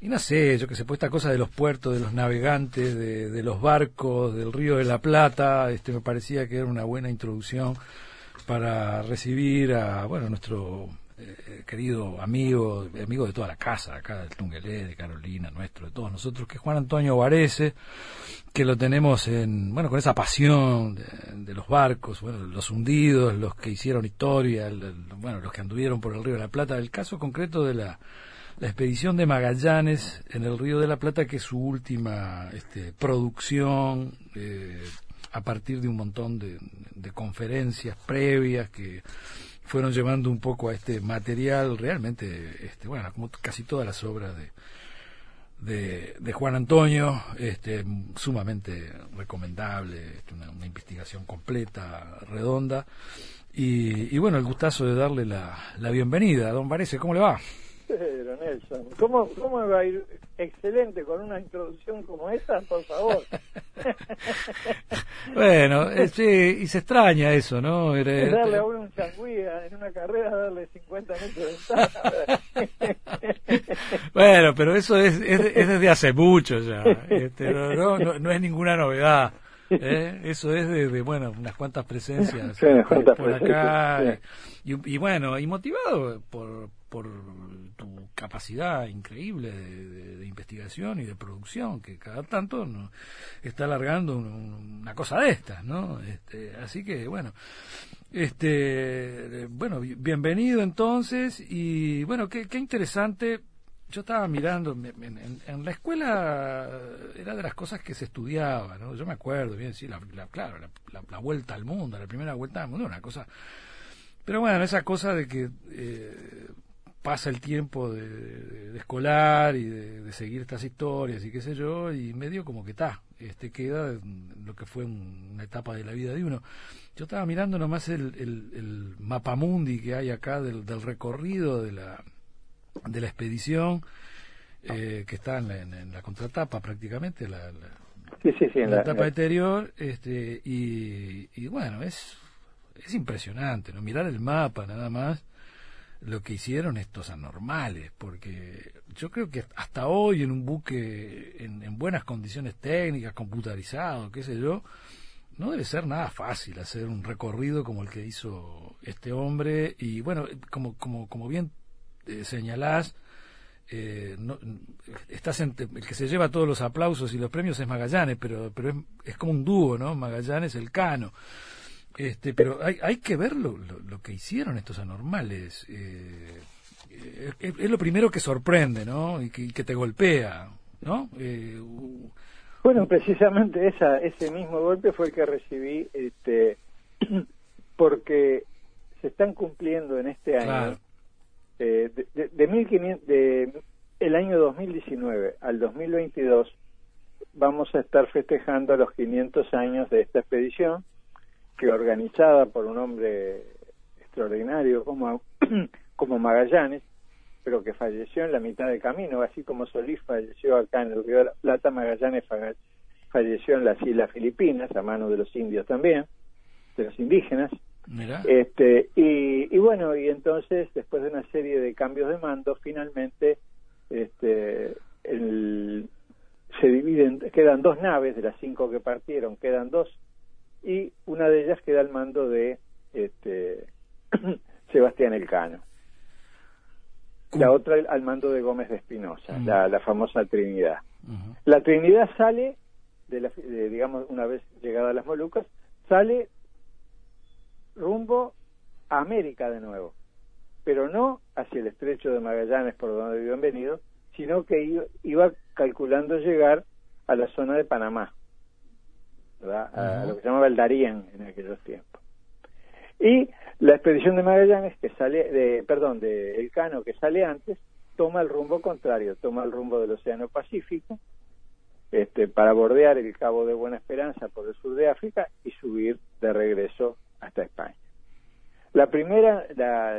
y no sé, yo que sé, pues esta cosa de los puertos, de los navegantes, de, de, los barcos, del río de la Plata, este me parecía que era una buena introducción para recibir a, bueno, nuestro eh, querido amigo, amigo de toda la casa, acá del Tungelé, de Carolina, nuestro, de todos nosotros, que es Juan Antonio Varese, que lo tenemos en, bueno, con esa pasión de, los barcos, bueno, los hundidos, los que hicieron historia, bueno, los que anduvieron por el Río de la Plata, el caso concreto de la, la expedición de Magallanes en el Río de la Plata, que es su última este, producción, eh, a partir de un montón de, de conferencias previas que fueron llevando un poco a este material realmente, este, bueno, como casi todas las obras de, de, Juan Antonio, este, sumamente recomendable, este, una, investigación completa, redonda. Y, y, bueno, el gustazo de darle la, la bienvenida. Don Varese, ¿cómo le va? Pero Nelson, ¿cómo, ¿cómo va a ir excelente con una introducción como esa? Por favor. bueno, eh, sí, y se extraña eso, ¿no? Era, darle a uno un changüí en una carrera, darle 50 metros de bueno, pero eso es, es, desde hace mucho ya. Este, no, no, no es ninguna novedad. ¿Eh? Eso es de, bueno, unas cuantas presencias por, acá. Y, bueno, y motivado por, por tu capacidad increíble de, investigación y de producción, que cada tanto está alargando una cosa de estas, ¿no? Este, así que, bueno, este, bueno, bienvenido entonces y bueno, qué, interesante yo estaba mirando, en, la escuela era de las cosas que se estudiaba, ¿no? Yo me acuerdo bien, sí, la, claro, la, vuelta al mundo, la primera vuelta al mundo, una cosa... Pero bueno, esa cosa de que eh, pasa el tiempo de, escolar y de, seguir estas historias y qué sé yo, y medio como que está, este queda lo que fue una etapa de la vida de uno. Yo estaba mirando nomás el, el, el mapamundi que hay acá del, del recorrido de la de la expedición, eh, que está en la, contratapa prácticamente, la, la, etapa anterior, este, y, bueno, es, es impresionante, ¿no? Mirar el mapa nada más, lo que hicieron estos anormales, porque yo creo que hasta hoy en un buque en, en buenas condiciones técnicas, computarizado, qué sé yo, no debe ser nada fácil hacer un recorrido como el que hizo este hombre y bueno, como, como, como bien eh, señalás, eh, no, estás el que se lleva todos los aplausos y los premios es Magallanes, pero, pero es, es como un dúo, ¿no? Magallanes, el Cano. Este, pero hay, hay que ver lo, lo, que hicieron estos anormales. Eh, es, lo primero que sorprende, ¿no? Y que, que te golpea, ¿no? bueno, precisamente esa, ese mismo golpe fue el que recibí, este, porque se están cumpliendo en este año eh, de, de, 1500, de el año 2019 al 2022 vamos a estar festejando los 500 años de esta expedición que organizada por un hombre extraordinario como, como Magallanes, pero que falleció en la mitad del camino, así como Solís falleció acá en el Río de la Plata, Magallanes falleció en las Islas Filipinas, a mano de los indios también, de los indígenas, este, y, bueno, y entonces, después de una serie de cambios de mando, finalmente este, se dividen, quedan dos naves de las cinco que partieron, quedan dos, y una de ellas queda al mando de este, Sebastián Elcano. La otra al mando de Gómez de Espinosa, la, famosa Trinidad. La Trinidad sale, de, la, digamos, una vez llegada a las Molucas, sale rumbo a América de nuevo, pero no hacia el estrecho de Magallanes por donde habían venido, sino que iba, calculando llegar a la zona de Panamá, a lo que se llamaba el Darién en aquellos tiempos. Y la expedición de Magallanes, que sale, de, perdón, de Elcano, que sale antes, toma el rumbo contrario, toma el rumbo del Océano Pacífico, este, para bordear el Cabo de Buena Esperanza por el sur de África y subir de regreso hasta España. La primera, la,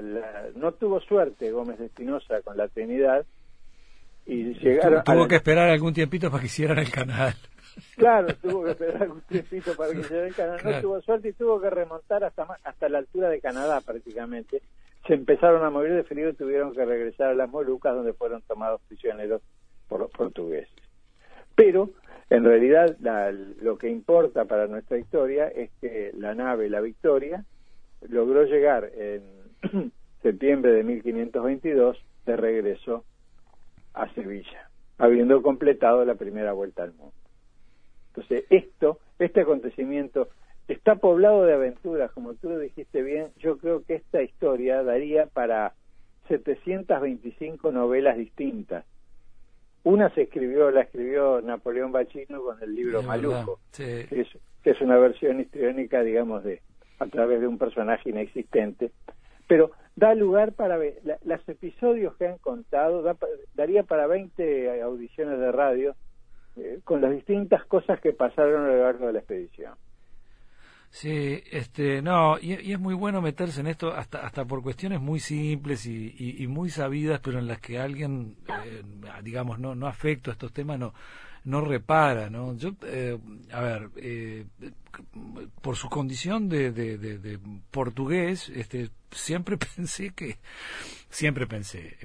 no tuvo suerte Gómez de Espinosa con la Trinidad y llegaron. Tuvo, que esperar algún tiempito para que hicieran el canal. Claro, tuvo que esperar algún tiempito para que el canal. No tuvo suerte y tuvo que remontar hasta hasta la altura de Canadá prácticamente. Se empezaron a mover de frío y tuvieron que regresar a las Molucas donde fueron tomados prisioneros por los portugueses. Pero, en realidad, lo que importa para nuestra historia es que la nave La Victoria logró llegar en septiembre de 1522 de regreso a Sevilla, habiendo completado la primera vuelta al mundo. Entonces, esto, este acontecimiento está poblado de aventuras, como tú lo dijiste bien, yo creo que esta historia daría para 725 novelas distintas. Una se escribió, la escribió Napoleón Bachino con el libro Maluco, que, es, una versión histriónica, digamos, de a través de un personaje inexistente. Pero da lugar para ver, los episodios que han contado, daría para 20 audiciones de radio eh, con las distintas cosas que pasaron a lo largo de la expedición. Sí, este, no, y, es muy bueno meterse en esto hasta hasta por cuestiones muy simples y, muy sabidas, pero en las que alguien, eh, digamos, no no afecto a estos temas, no no repara, ¿no? Yo, eh, a ver, eh, por su condición de, de, de, portugués, este, siempre pensé que, siempre pensé,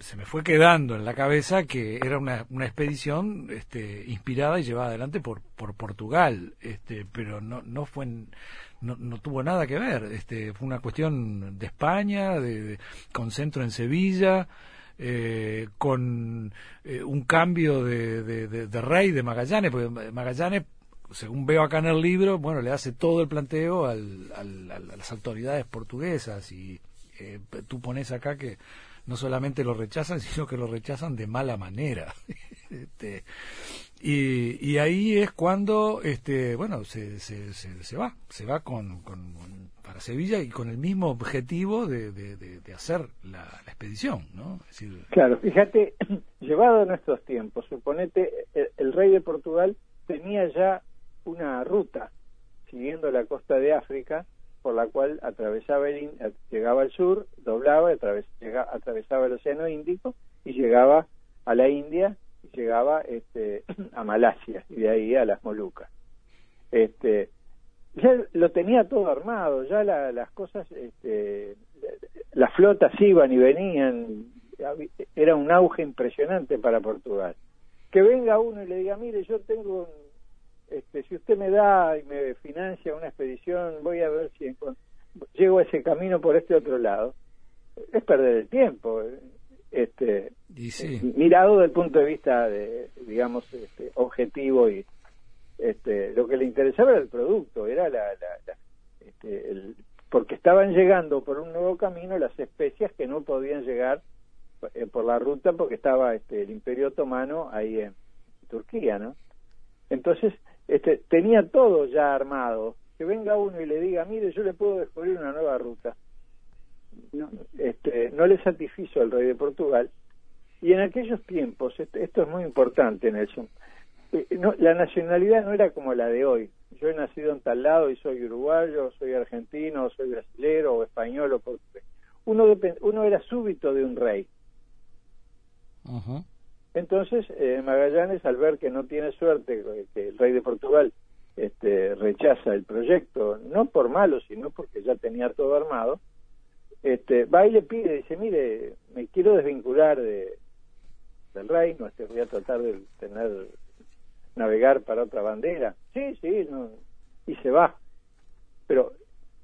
se me fue quedando en la cabeza que era una, una expedición este, inspirada y llevada adelante por, por Portugal, este, pero no, no fue, no, no tuvo nada que ver, este, fue una cuestión de España, de, con centro en Sevilla, eh, con eh, un cambio de, de, rey de Magallanes, porque Magallanes, según veo acá en el libro, bueno, le hace todo el planteo al, a las autoridades portuguesas y eh, tú pones acá que no solamente lo rechazan, sino que lo rechazan de mala manera. este, y, y, ahí es cuando, este, bueno, se, se, se, va, se va con, con, para Sevilla y con el mismo objetivo de, de, hacer la, expedición, ¿no? Claro, fíjate, llevado a nuestros tiempos, suponete, el, rey de Portugal tenía ya una ruta siguiendo la costa de África por la cual atravesaba el, llegaba al sur, doblaba, atravesaba el Océano Índico y llegaba a la India y llegaba este, a Malasia y de ahí a las Molucas. Este, ya lo tenía todo armado, ya las cosas, este, las flotas iban y venían, era un auge impresionante para Portugal. Que venga uno y le diga, mire, yo tengo, este, si usted me da y me financia una expedición, voy a ver si llego a ese camino por este otro lado. Es perder el tiempo, este, mirado desde el punto de vista, de, digamos, este, objetivo y este, lo que le interesaba era el producto, era la, este, el, porque estaban llegando por un nuevo camino las especias que no podían llegar eh, por la ruta porque estaba este, el Imperio Otomano ahí en Turquía, ¿no? Entonces, este, tenía todo ya armado. Que venga uno y le diga, mire, yo le puedo descubrir una nueva ruta. No, este, no le satisfizo al rey de Portugal. Y en aquellos tiempos, esto es muy importante, Nelson, eh, no, la nacionalidad no era como la de hoy. Yo he nacido en tal lado y soy uruguayo, soy argentino, soy brasilero o español o portugués. Uno, uno era súbito de un rey. Entonces, eh, Magallanes, al ver que no tiene suerte, que el rey de Portugal este, rechaza el proyecto, no por malo, sino porque ya tenía todo armado, este, va y le pide, dice, mire, me quiero desvincular de, del reino, este, voy a tratar de tener navegar para otra bandera. Sí, sí, no, y se va. Pero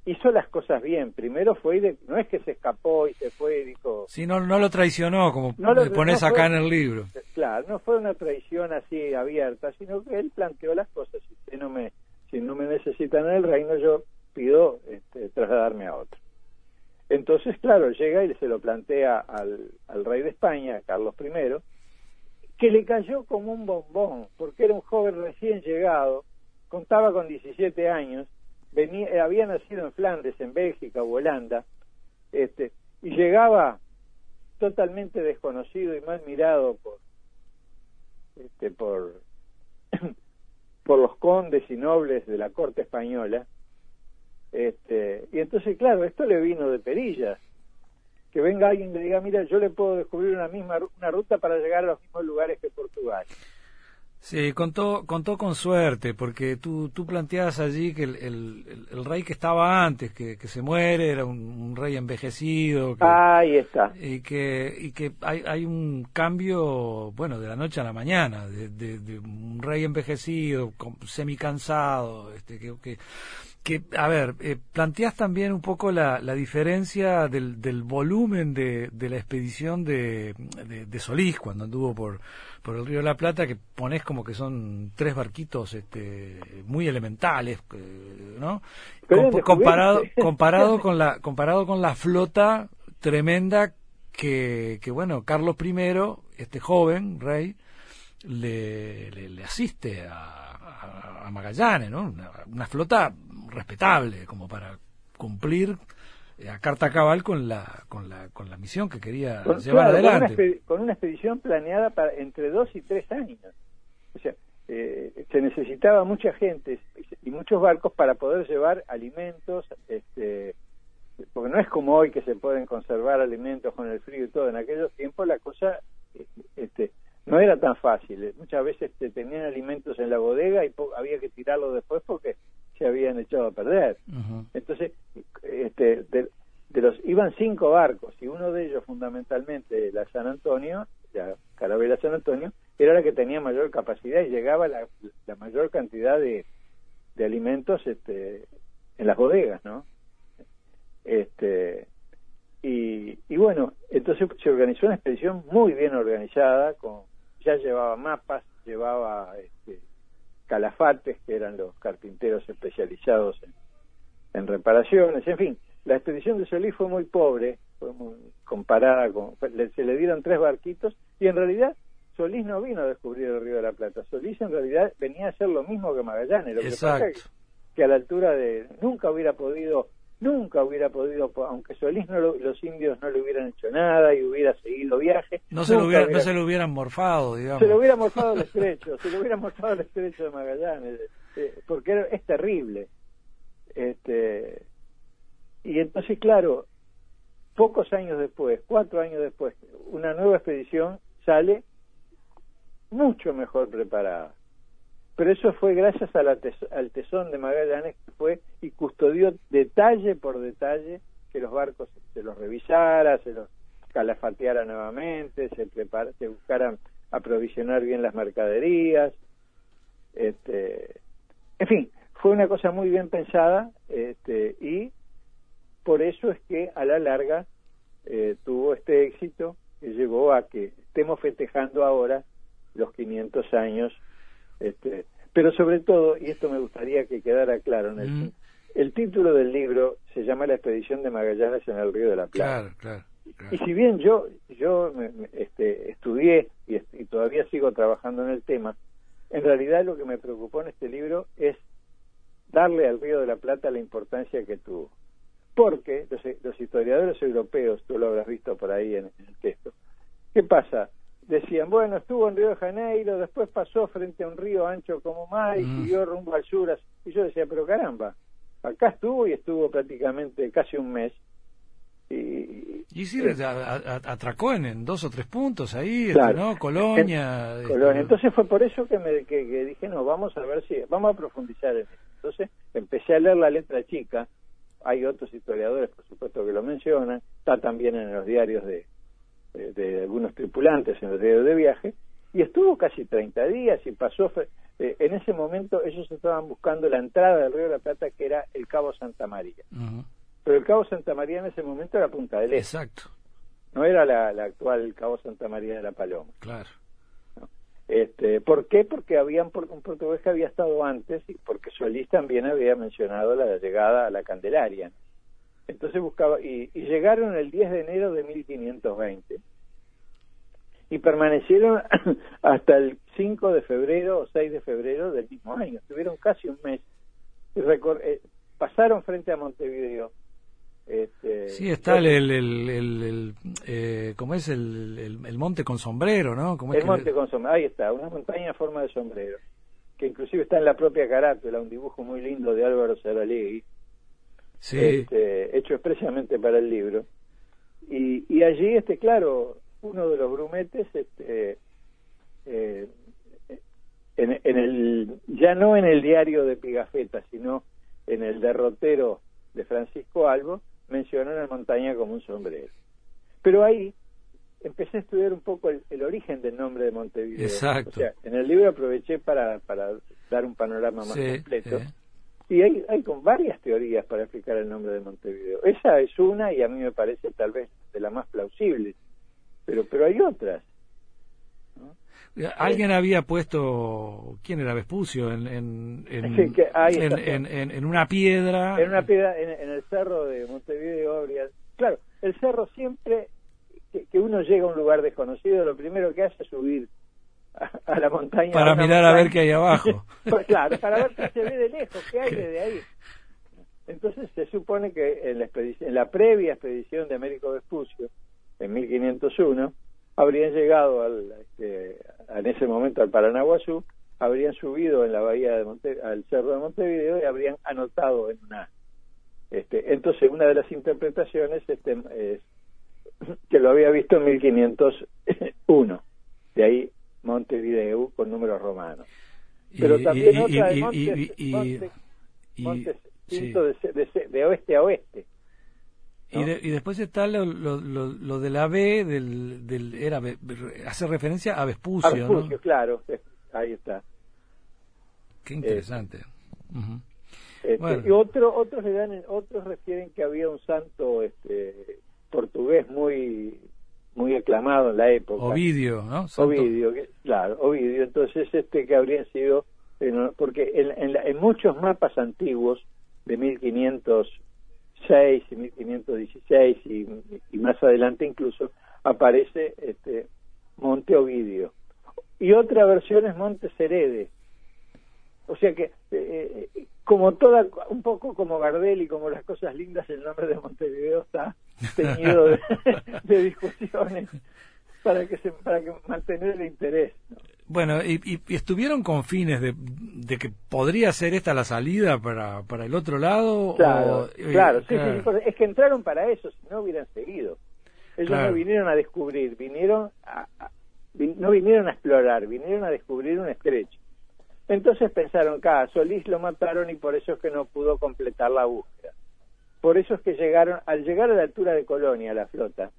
hizo las cosas bien. Primero fue, de, no es que se escapó y se fue y dijo... Sí, no, no lo traicionó, como no lo, pones acá en el libro. Claro, no fue una traición así abierta, sino que él planteó las cosas. Si no me, si no me necesitan en el reino, yo pido este, trasladarme a otro. Entonces, claro, llega y se lo plantea al, al rey de España, Carlos I, que le cayó como un bombón, porque era un joven recién llegado, contaba con 17 años, venía, eh, había nacido en Flandes, en Bélgica o Holanda, este, y llegaba totalmente desconocido y mal mirado por, este, por, por los condes y nobles de la corte española, este, y entonces, claro, esto le vino de perillas, que venga alguien y le diga, mira, yo le puedo descubrir una misma una ruta para llegar a los mismos lugares que Portugal. Sí, contó, contó con suerte, porque tú, tú planteabas allí que el, el, rey que estaba antes, que, que se muere, era un, rey envejecido. Ahí está. Y que, y que hay, hay un cambio, bueno, de la noche a la mañana, de, de, un rey envejecido, semi cansado, este, que, que que, a ver, eh, planteas también un poco la, la diferencia del, del volumen de, de, la expedición de, de, Solís cuando anduvo por, por el Río de la Plata, que pones como que son tres barquitos este, muy elementales, eh, ¿no? comparado, comparado, con la, comparado con la flota tremenda que, que, bueno, Carlos I, este joven rey, le, le, asiste a, a, Magallanes, ¿no? una flota respetable como para cumplir eh, a carta cabal con la con la con la misión que quería llevar adelante. con una, expedición planeada para entre dos y tres años. O sea eh, se necesitaba mucha gente y muchos barcos para poder llevar alimentos este porque no es como hoy que se pueden conservar alimentos con el frío y todo. En aquellos tiempos la cosa este no era tan fácil. Muchas veces te tenían alimentos en la bodega y había que tirarlo después porque se habían echado a perder. Entonces, este, de, los iban cinco barcos y uno de ellos fundamentalmente la San Antonio, la Carabela San Antonio, era la que tenía mayor capacidad y llegaba la, la mayor cantidad de, de alimentos este, en las bodegas, ¿no? Este, y, y bueno, entonces se organizó una expedición muy bien organizada, con ya llevaba mapas, llevaba este, calafates, que eran los carpinteros especializados en, reparaciones, en fin, la expedición de Solís fue muy pobre, fue comparada con, se le dieron tres barquitos y en realidad Solís no vino a descubrir el Río de la Plata, Solís en realidad venía a hacer lo mismo que Magallanes, lo que pasa que a la altura de, nunca hubiera podido nunca hubiera podido, aunque Solís no los indios no le hubieran hecho nada y hubiera seguido viaje. No se, lo, no se lo hubieran morfado, digamos. Se lo hubiera morfado el estrecho, se lo hubiera morfado el estrecho de Magallanes, eh, porque es terrible. Este, y entonces, claro, pocos años después, cuatro años después, una nueva expedición sale mucho mejor preparada pero eso fue gracias al tesón de Magallanes que fue y custodió detalle por detalle que los barcos se los revisara, se los calafateara nuevamente, se prepara, se buscaran aprovisionar bien las mercaderías, este, en fin, fue una cosa muy bien pensada, este, y por eso es que a la larga eh, tuvo este éxito que llevó a que estemos festejando ahora los 500 años este, pero sobre todo, y esto me gustaría que quedara claro, en el, el título del libro se llama La expedición de Magallanes en el Río de la Plata. Y si bien yo yo este, estudié y, y, todavía sigo trabajando en el tema, en realidad lo que me preocupó en este libro es darle al Río de la Plata la importancia que tuvo. Porque los, los historiadores europeos, tú lo habrás visto por ahí en el texto, ¿qué pasa? Decían, bueno, estuvo en Río de Janeiro, después pasó frente a un río ancho como mar y mm. siguió rumbo al sur. Y yo decía, pero caramba, acá estuvo y estuvo prácticamente casi un mes. Y, y sí, atracó en, dos o tres puntos ahí, este, ¿no? Colonia. Este, Colonia. Entonces fue por eso que, me, que, dije, no, vamos a ver si, vamos a profundizar en esto. Entonces empecé a leer la letra chica, hay otros historiadores, por supuesto, que lo mencionan, está también en los diarios de, de, algunos tripulantes en el diario de viaje, y estuvo casi 30 días y pasó, eh, en ese momento ellos estaban buscando la entrada del Río de la Plata, que era el Cabo Santa María. Pero el Cabo Santa María en ese momento era Punta del Este. Exacto. No era la, la actual Cabo Santa María de la Paloma. Claro. Este, ¿Por qué? Porque habían un portugués que había estado antes y porque Solís también había mencionado la llegada a la Candelaria. Entonces buscaba, y, llegaron el 10 de enero de 1520 y permanecieron hasta el 5 de febrero o 6 de febrero del mismo año. Estuvieron casi un mes. Y eh, pasaron frente a Montevideo. Este, sí, está el, el, el, eh, ¿cómo es? El, el, monte con sombrero, ¿no? el monte con sombrero, ahí está, una montaña en forma de sombrero, que inclusive está en la propia carátula, un dibujo muy lindo de Álvaro Saralegui, este, hecho expresamente para el libro. Y, y allí, este, claro, uno de los grumetes este, eh, ya no en el diario de Pigafetta, sino en el derrotero de Francisco Albo, mencionó la montaña como un sombrero. Pero ahí empecé a estudiar un poco el, origen del nombre de Montevideo. Exacto. O sea, en el libro aproveché para, para dar un panorama más completo. Y hay, hay con varias teorías para explicar el nombre de Montevideo. Esa es una y a mí me parece tal vez de la más plausible. Pero, pero hay otras. Alguien había puesto, ¿quién era Vespucio? En, en, en, una piedra. En una piedra, en, el cerro de Montevideo. Claro, el cerro siempre que, uno llega a un lugar desconocido, lo primero que hace es subir a, la montaña. Para mirar a ver qué hay abajo. Pues claro, para ver qué se ve de lejos, qué hay desde ahí. Entonces se supone que en la, en la previa expedición de Américo Vespucio, en 1501, habrían llegado al, este, en ese momento al Paranaguazú, habrían subido en la bahía de Monte, al cerro de Montevideo y habrían anotado en una este, entonces una de las interpretaciones este, es que lo había visto en 1501 de ahí Montevideo con números romanos pero también otra de Montes, de oeste a oeste y, y, después está lo, lo, lo, de la B, del, del, era, hace referencia a Vespucio. A Vespucio, claro, ahí está. Qué interesante. Este, y otro, otros le dan, otros refieren que había un santo este, portugués muy muy aclamado en la época. Ovidio, ¿no? Ovidio, claro, Ovidio. Entonces, este que habrían sido, porque en, en muchos mapas antiguos de 1500 6 y 1516 y, y más adelante incluso aparece este Monte Ovidio y otra versión es Monte Cerede o sea que eh, eh, como toda un poco como Gardel y como las cosas lindas el nombre de Montevideo está teñido de, discusiones para que se para que mantener el interés bueno, y, estuvieron con fines de, que podría ser esta la salida para, para el otro lado. Claro, eh, claro, sí, es que entraron para eso, si no hubieran seguido. Ellos no vinieron a descubrir, vinieron a, no vinieron a explorar, vinieron a descubrir un estrecho. Entonces pensaron, que Solís lo mataron y por eso es que no pudo completar la búsqueda. Por eso es que llegaron, al llegar a la altura de Colonia, la flota,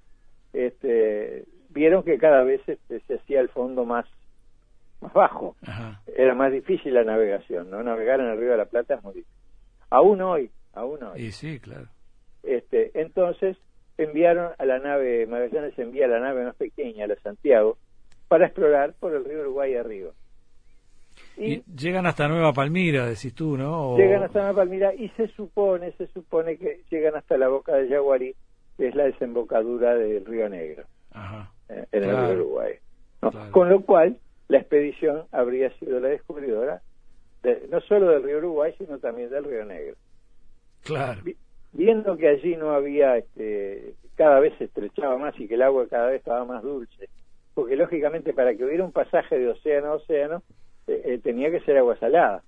este, vieron que cada vez este, se hacía el fondo más más bajo. Era más difícil la navegación, ¿no? Navegar en el Río de la Plata es muy difícil. Aún hoy, aún hoy. Y sí, claro. Este, entonces enviaron a la nave, Magallanes envía a la nave más pequeña, la Santiago, para explorar por el río Uruguay arriba. Y, llegan hasta Nueva Palmira, decís tú, ¿no? Llegan hasta Nueva Palmira y se supone, se supone que llegan hasta la boca de Yaguarí, que es la desembocadura del Río Negro, eh, en el río Uruguay. Con lo cual, la expedición habría sido la descubridora de, no solo del río Uruguay, sino también del río Negro. Claro. viendo que allí no había, este, cada vez se estrechaba más y que el agua cada vez estaba más dulce, porque lógicamente para que hubiera un pasaje de océano a océano eh, eh, tenía que ser agua salada.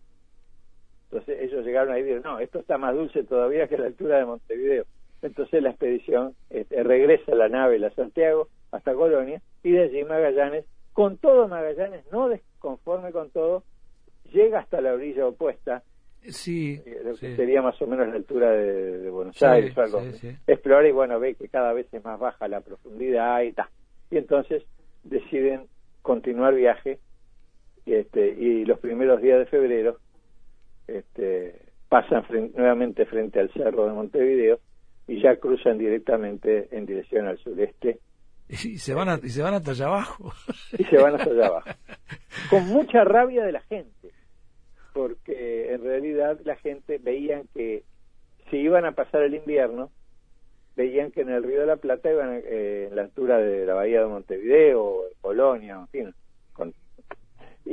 Entonces ellos llegaron ahí y dijeron, no, esto está más dulce todavía que la altura de Montevideo. Entonces la expedición este, regresa la nave, la Santiago, hasta Colonia, y de allí Magallanes con todo Magallanes, no desconforme con todo, llega hasta la orilla opuesta, sí, eh, sería más o menos la altura de, Buenos Aires, explora y bueno, ve que cada vez es más baja la profundidad y tal. Y entonces deciden continuar viaje este, y los primeros días de febrero este, pasan nuevamente frente al cerro de Montevideo y ya cruzan directamente en dirección al sureste y se van, y se van hasta allá abajo. Y se van hasta allá abajo. Con mucha rabia de la gente, porque en realidad la gente veían que si iban a pasar el invierno, veían que en el Río de la Plata iban eh, en la altura de la bahía de Montevideo, de Polonia, en fin,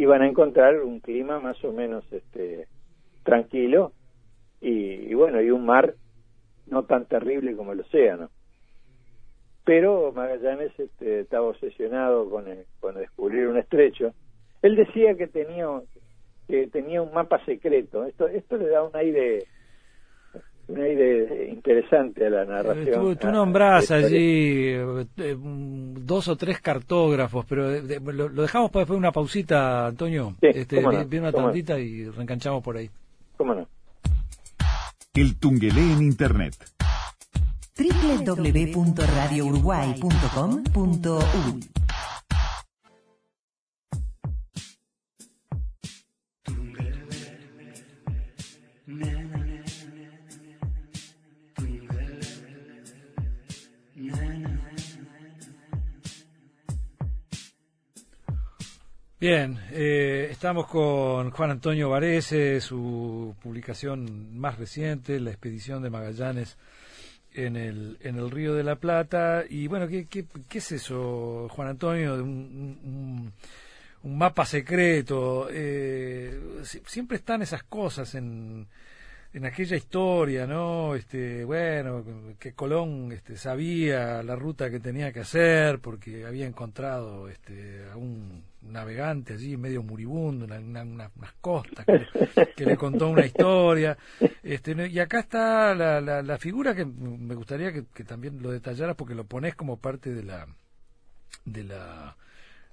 iban a encontrar un clima más o menos este tranquilo y bueno, y un mar no tan terrible como el océano pero Magallanes este, estaba obsesionado con, con descubrir un estrecho. Él decía que tenía que tenía un mapa secreto. Esto esto le da un aire un aire interesante a la narración. Tú, nombrás allí eh, eh, dos o tres cartógrafos, pero lo, dejamos para después una pausita, Antonio. este, viene una tandita y reenganchamos por ahí. ¿Cómo no? El Tungelé en Internet www.radiouruguay.com.uy Bien, eh, estamos con Juan Antonio Varese, su publicación más reciente, La expedición de Magallanes en el, en el Río de la Plata. Y bueno, ¿qué, qué, es eso, Juan Antonio? De un, un, mapa secreto. Eh, siempre están esas cosas en, en aquella historia, ¿no? Este, bueno, que Colón este, sabía la ruta que tenía que hacer porque había encontrado este, a un navegante allí medio moribundo en unas costas que, le contó una historia. Este, y acá está la, la, figura que me gustaría que, también lo detallaras porque lo pones como parte de la de la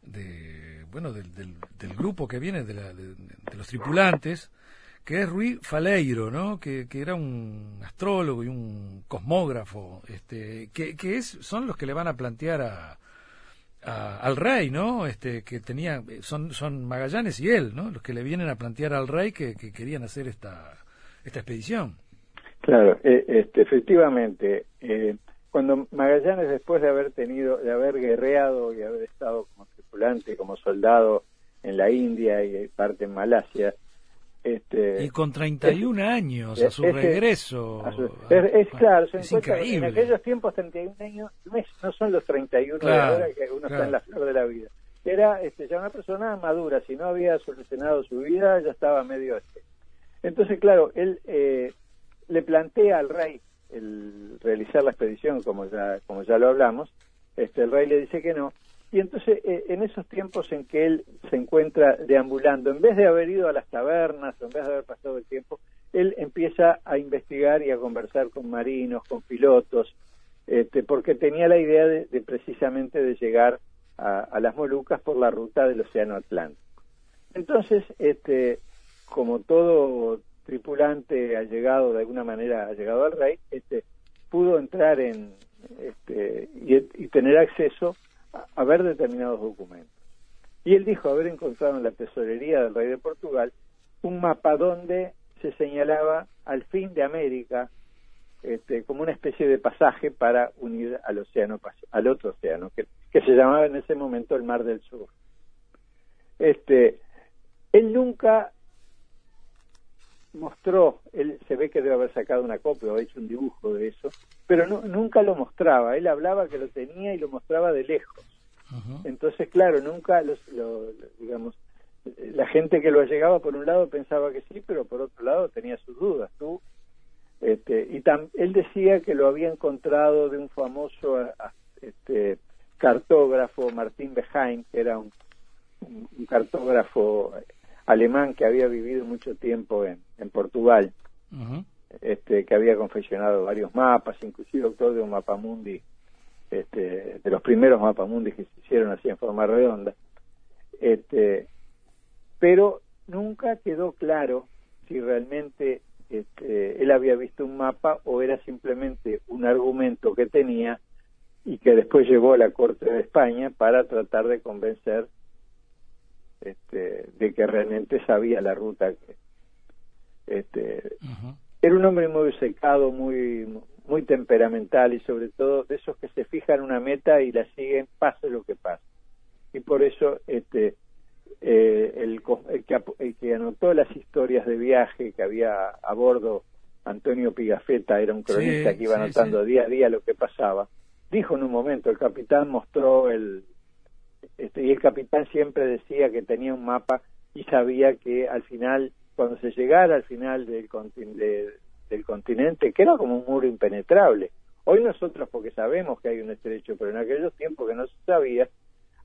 de bueno del, del, grupo que viene de, la, de los tripulantes que es Rui Faleiro, ¿no? Que, era un astrólogo y un cosmógrafo, este, que, que es, son los que le van a plantear a, al rey, ¿no? Este, que tenía, son, son Magallanes y él, ¿no? Los que le vienen a plantear al rey que, querían hacer esta, esta expedición. Claro, e, este, efectivamente, eh, cuando Magallanes después de haber tenido, de haber guerreado y haber estado como tripulante, como soldado en la India y parte en Malasia, este, y con 31 años a su regreso. es, claro, En aquellos tiempos 31 años no, son los 31 de ahora que uno está en la flor de la vida. Era este, ya una persona madura, si no había solucionado su vida ya estaba medio... Este. Entonces, claro, él eh, le plantea al rey el realizar la expedición, como ya, como ya lo hablamos, este, el rey le dice que no, y entonces, eh, en esos tiempos en que él se encuentra deambulando, en vez de haber ido a las tabernas, en vez de haber pasado el tiempo, él empieza a investigar y a conversar con marinos, con pilotos, este, porque tenía la idea de, precisamente de llegar a, las Molucas por la ruta del Océano Atlántico. Entonces, este, como todo tripulante ha llegado de alguna manera, ha llegado al rey, este, pudo entrar en este, y tener acceso a ver determinados documentos. Y él dijo haber encontrado en la tesorería del rey de Portugal un mapa donde se señalaba al fin de América este, como una especie de pasaje para unir al océano al otro océano que, que se llamaba en ese momento el Mar del Sur. Este, él nunca mostró, él se ve que debe haber sacado una copia o hecho un dibujo de eso, pero no, nunca lo mostraba. Él hablaba que lo tenía y lo mostraba de lejos. Entonces, claro, nunca los, lo, digamos, la gente que lo llegaba por un lado pensaba que sí, pero por otro lado tenía sus dudas. Tú, este, y él decía que lo había encontrado de un famoso este, cartógrafo, Martín Behaim, que era un, cartógrafo alemán que había vivido mucho tiempo en, en Portugal, este, que había confeccionado varios mapas, inclusive autor de un mapa mundi este, de los primeros mapamundi que se hicieron así en forma redonda, este, pero nunca quedó claro si realmente este, él había visto un mapa o era simplemente un argumento que tenía y que después llevó a la Corte de España para tratar de convencer este, de que realmente sabía la ruta que este, era un hombre muy secado muy muy temperamental y sobre todo de esos que se fijan una meta y la siguen pase lo que pase. Y por eso este eh, el, que, que, anotó las historias de viaje que había a bordo, Antonio Pigafetta, era un cronista que iba anotando día a día lo que pasaba, dijo en un momento, el capitán mostró el... Este, y el capitán siempre decía que tenía un mapa y sabía que al final, cuando se llegara al final del, de, del continente, que era como un muro impenetrable. Hoy nosotros, porque sabemos que hay un estrecho, pero en aquellos tiempos que no se sabía,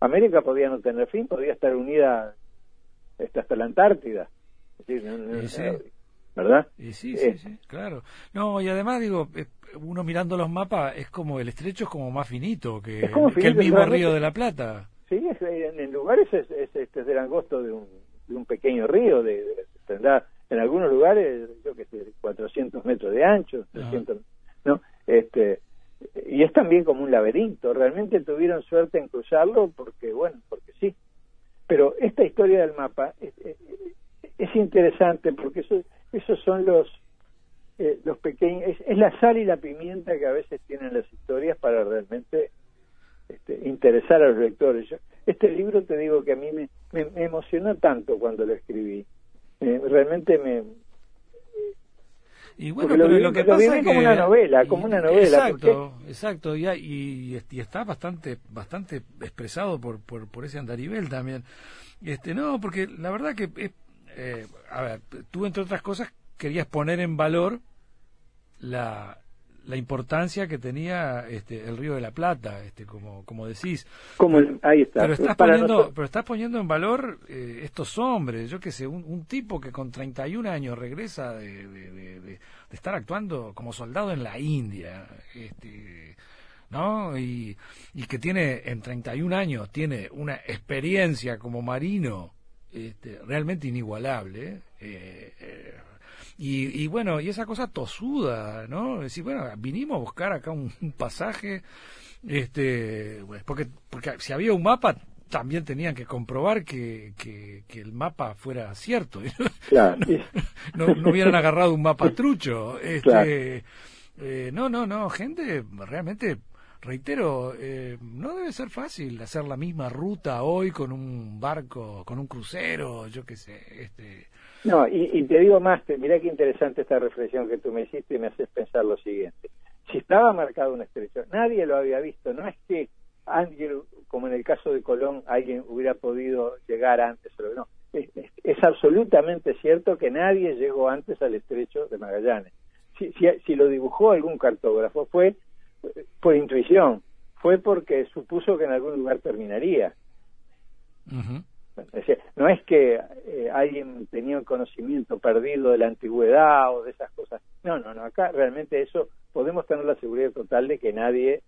América podía no tener fin, podía estar unida hasta la Antártida. ¿verdad? Y sí, sí, sí, claro. No, y además digo, uno mirando los mapas es como el estrecho es como más finito que, el mismo río de la Plata. Sí, en, lugares es, es, este, del angosto de un, de un pequeño río, de, tendrá en algunos lugares, yo que sé, 400 metros de ancho, 300, ¿no? Este, y es también como un laberinto. Realmente tuvieron suerte en cruzarlo porque, bueno, porque sí. Pero esta historia del mapa es, es, interesante porque eso, esos son los eh, los pequeños es, la sal y la pimienta que a veces tienen las historias para realmente este, interesar a los lectores. este libro te digo que a mí me, me, emocionó tanto cuando lo escribí. Realmente me, y bueno, pero lo, que pasa es como una novela, como una novela. Exacto, exacto, y, y, está bastante bastante expresado por, por, por ese andarivel también. Este, no, porque la verdad que, eh, a ver, tú entre otras cosas querías poner en valor la, la importancia que tenía este, el Río de la Plata, este, como, como decís. Como ahí está. Pero estás, poniendo, pero estás poniendo en valor eh, estos hombres, yo que sé, un, tipo que con 31 años regresa de, de, de, estar actuando como soldado en la India, este, ¿no? Y, y que tiene, en 31 años, tiene una experiencia como marino este, realmente inigualable. Eh, eh, y, bueno, y esa cosa tosuda, ¿no? Decir, bueno, vinimos a buscar acá un, pasaje, este, pues, porque, porque si había un mapa, también tenían que comprobar que, que, el mapa fuera cierto. no, no, hubieran agarrado un mapa trucho. Este, eh, no, no, no, gente realmente reitero, eh, no debe ser fácil hacer la misma ruta hoy con un barco, con un crucero, yo qué sé. Este... No, y, te digo más, te, mira qué interesante esta reflexión que tú me hiciste y me haces pensar lo siguiente. Si estaba marcado un estrecho, nadie lo había visto, no es que como en el caso de Colón, alguien hubiera podido llegar antes, o no. Es, es, absolutamente cierto que nadie llegó antes al estrecho de Magallanes. Si, si lo dibujó algún cartógrafo fue por intuición, fue porque supuso que en algún lugar terminaría. No es que eh, alguien tenía un conocimiento perdido de la antigüedad o de esas cosas. No, no, no. Acá realmente eso podemos tener la seguridad total de que nadie,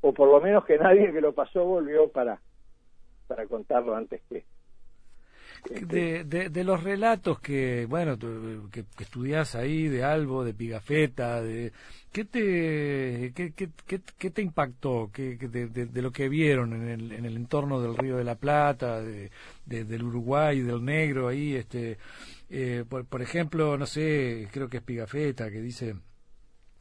o por lo menos que nadie que lo pasó volvió para, para contarlo antes que, de, de, los relatos que, bueno, que, que, estudias ahí, de Albo, de Pigafetta, de, ¿qué, te, qué, qué, qué te impactó que, de, de, lo que vieron en el, en el entorno del Río de la Plata, de, del Uruguay, del Negro, ahí, este, eh, por, por ejemplo, no sé, creo que es Pigafetta, que dice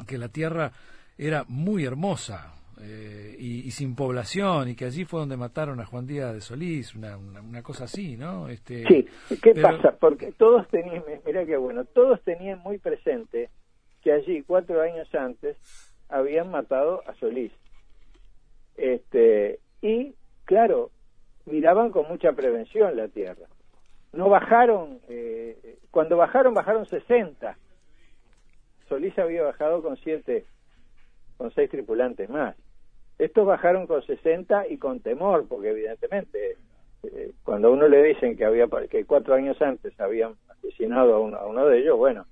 que la tierra era muy hermosa, eh, y, sin población y que allí fue donde mataron a Juan Díaz de Solís, una, una, cosa así, ¿no? Este, sí, ¿qué pasa? Porque todos tenían, mira qué bueno, todos tenían muy presente que allí cuatro años antes habían matado a Solís. Este, y claro, miraban con mucha prevención la tierra. No bajaron, eh, cuando bajaron, bajaron 60. Solís había bajado con siete, con seis tripulantes más. Estos bajaron con 60 y con temor, porque evidentemente eh, cuando a uno le dicen que había que cuatro años antes habían asesinado a uno, a uno de ellos, bueno,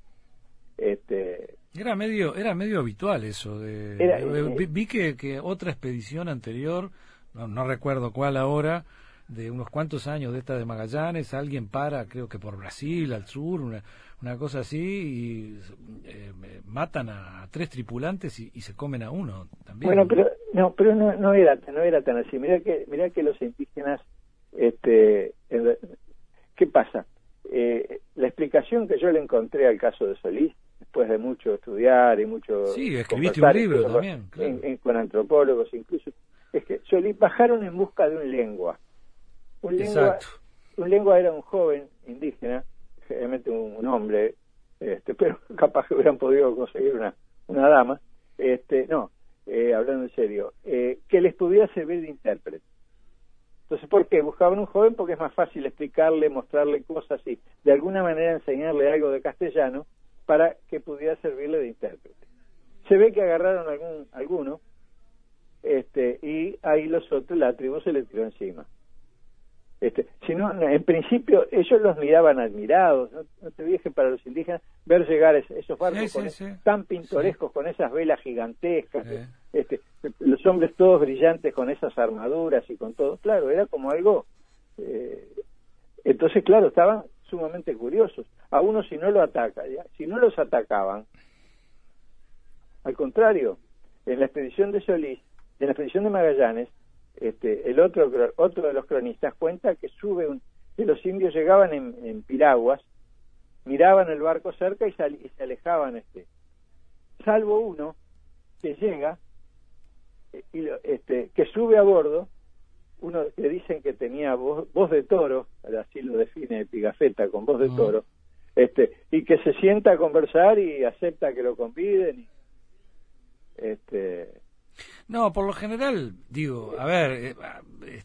este era medio era medio habitual eso de, eh, vi, que, que otra expedición anterior no, no recuerdo cuál ahora de unos cuantos años de esta de Magallanes, alguien para, creo que por Brasil, al sur, una, una cosa así, y eh, matan a, tres tripulantes y, se comen a uno también. Bueno, pero no, pero no, no era no era tan así. Mira que mira que los indígenas, este, ¿qué pasa? Eh, la explicación que yo le encontré al caso de Solís, después de mucho estudiar y mucho sí, escribiste un libro también, con antropólogos incluso, es que Solís bajaron en busca de un lengua un lengua, un lengua era un joven indígena, generalmente un, hombre, este, pero capaz que hubieran podido conseguir una, una dama, este, no, eh, hablando en serio, eh, que les pudiera servir de intérprete. Entonces, ¿por qué? Buscaban un joven porque es más fácil explicarle, mostrarle cosas y de alguna manera enseñarle algo de castellano para que pudiera servirle de intérprete. Se ve que agarraron algún, alguno este, y ahí los otros, la tribu se le tiró encima. Este, sino, en principio, ellos los miraban admirados. No, te dije para los indígenas ver llegar esos barcos tan pintorescos con esas velas gigantescas, este, los hombres todos brillantes con esas armaduras y con todo. Claro, era como algo. Eh, entonces, claro, estaban sumamente curiosos. A uno si no lo ataca, si no los atacaban, al contrario, en la expedición de Solís, en la expedición de Magallanes, este, el otro otro de los cronistas cuenta que sube un, que los indios llegaban en, piraguas, miraban el barco cerca y, y, se alejaban, este, salvo uno que llega eh, y este, que sube a bordo, uno que dicen que tenía voz, voz de toro, así lo define Pigafetta con voz de toro, este, y que se sienta a conversar y acepta que lo conviden. Y, este, no, por lo general, digo, a ver, eh,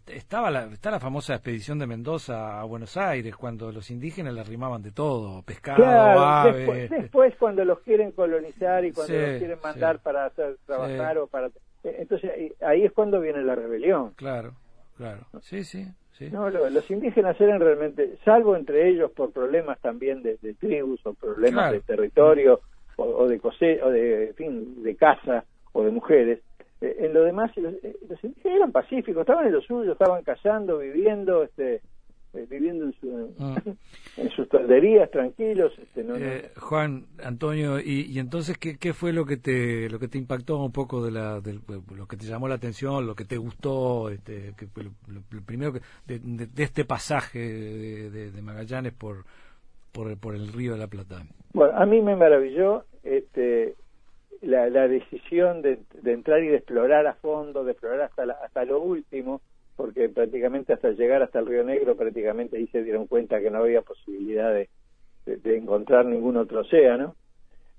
estaba la, está la famosa expedición de Mendoza a Buenos Aires, cuando los indígenas le arrimaban de todo, pescado, claro, Después, cuando los quieren colonizar y cuando los quieren mandar para hacer trabajar o para... Eh, entonces ahí es cuando viene la rebelión. Claro, claro. Sí, sí. Sí. No, los indígenas eran realmente, salvo entre ellos por problemas también de, tribus o problemas de territorio o, de cose o de, fin, de casa o de mujeres, eh, en lo demás los, eh, los, indígenas eran pacíficos, estaban en lo suyo, estaban cazando, viviendo, este, eh, viviendo en, su, ah. en sus talderías tranquilos. Este, no, Juan Antonio, y, entonces qué, qué fue lo que te lo que te impactó un poco de la lo que te llamó la atención, lo que te gustó, este, que, lo, primero que, de, este pasaje de, de, Magallanes por, por por el río de la Plata. Bueno, a mí me maravilló este la, la decisión de, de, entrar y de explorar a fondo, de explorar hasta, hasta lo último, porque prácticamente hasta llegar hasta el Río Negro, prácticamente ahí se dieron cuenta que no había posibilidad de, de, encontrar ningún otro océano.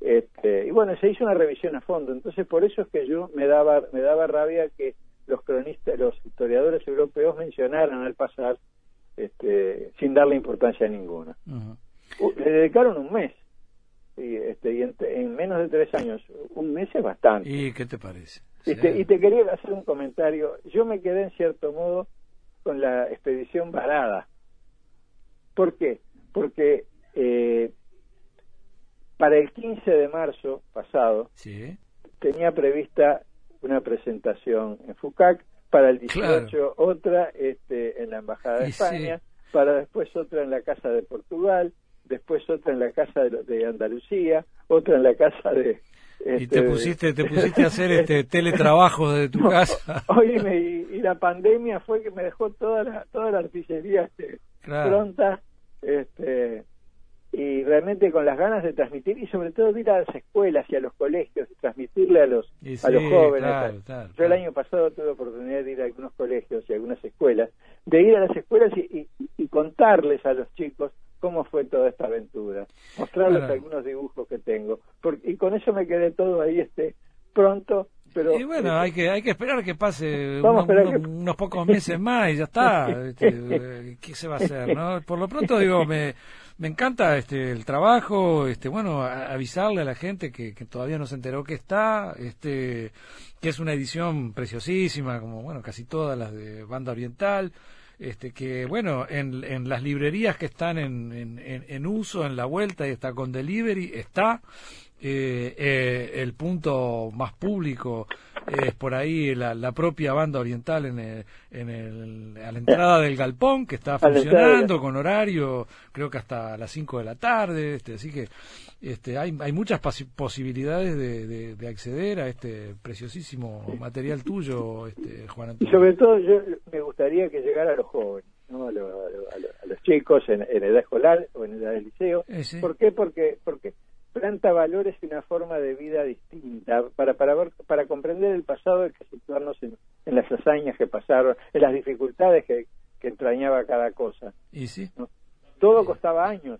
Este, y bueno, se hizo una revisión a fondo, entonces por eso es que yo me daba, me daba rabia que los cronistas, los historiadores europeos mencionaran al pasar este, sin darle importancia a ninguna. Le dedicaron un mes y, este, y en, menos de tres años, un mes es bastante. ¿Y qué te parece? Y, te, quería hacer un comentario. Yo me quedé en cierto modo con la expedición varada. ¿Por qué? Porque eh, para el 15 de marzo pasado tenía prevista una presentación en FUCAC, para el 18 otra este, en la Embajada de España, para después otra en la Casa de Portugal, después otra en la casa de, Andalucía, otra en la casa de... y te este, pusiste, te pusiste a hacer este teletrabajo desde tu casa. Oíme, y, la pandemia fue que me dejó toda la, toda la artillería este, pronta, este, y realmente con las ganas de transmitir y sobre todo de ir a las escuelas y a los colegios y transmitirle a los a los jóvenes yo el año pasado tuve oportunidad de ir a algunos colegios y a algunas escuelas de ir a las escuelas y, y contarles a los chicos cómo fue toda esta aventura, mostrarles algunos dibujos que tengo, y con eso me quedé todo ahí este pronto. Pero, y bueno, hay que hay que esperar que pase unos, pocos meses más y ya está. Este, ¿Qué se va a hacer? ¿no? Por lo pronto, digo, me, me encanta este el trabajo, este bueno, avisarle a la gente que, que todavía no se enteró que está, este que es una edición preciosísima, como bueno, casi todas las de Banda Oriental este, que bueno, en, en las librerías que están en, en, en, uso, en la vuelta y está con delivery, está. Eh, eh, el punto más público es por ahí la, la propia banda oriental en, el, en el, a la entrada del galpón que está funcionando con horario creo que hasta las 5 de la tarde este, así que este, hay, hay muchas posibilidades de, de, acceder a este preciosísimo material tuyo este, Juan Antonio. Y sobre todo yo me gustaría que llegara a los jóvenes ¿no? a, los, a, los chicos en, edad escolar o en edad del liceo eh, ¿por qué? porque porque planta valores y una forma de vida distinta. Para para ver, para comprender el pasado hay que situarnos en, las hazañas que pasaron en las dificultades que, que entrañaba cada cosa. Y sí. Todo costaba años.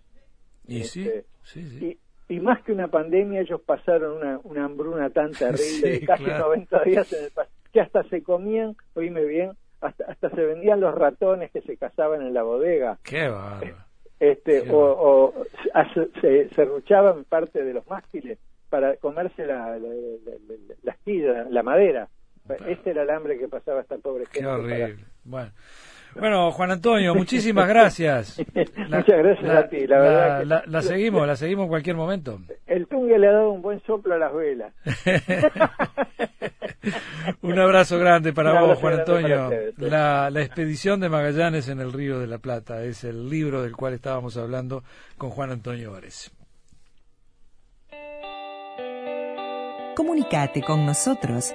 Y sí, este, sí, sí. Y, y, más que una pandemia ellos pasaron una, una hambruna tan terrible de casi 90 días en el que hasta se comían oíme bien hasta, hasta se vendían los ratones que se cazaban en la bodega. Qué bárbaro este, o, o se, se ruchaban parte de los mástiles para comerse la, la, la, la, madera. Ese era el hambre que pasaba esta pobre gente. Qué horrible. Bueno. Bueno, Juan Antonio, muchísimas gracias. Muchas gracias a ti, la, verdad. La, seguimos, la seguimos en cualquier momento. El Tungue le ha dado un buen soplo a las velas. un abrazo grande para vos, Juan Antonio. la, la expedición de Magallanes en el Río de la Plata es el libro del cual estábamos hablando con Juan Antonio Vares. Comunicate con nosotros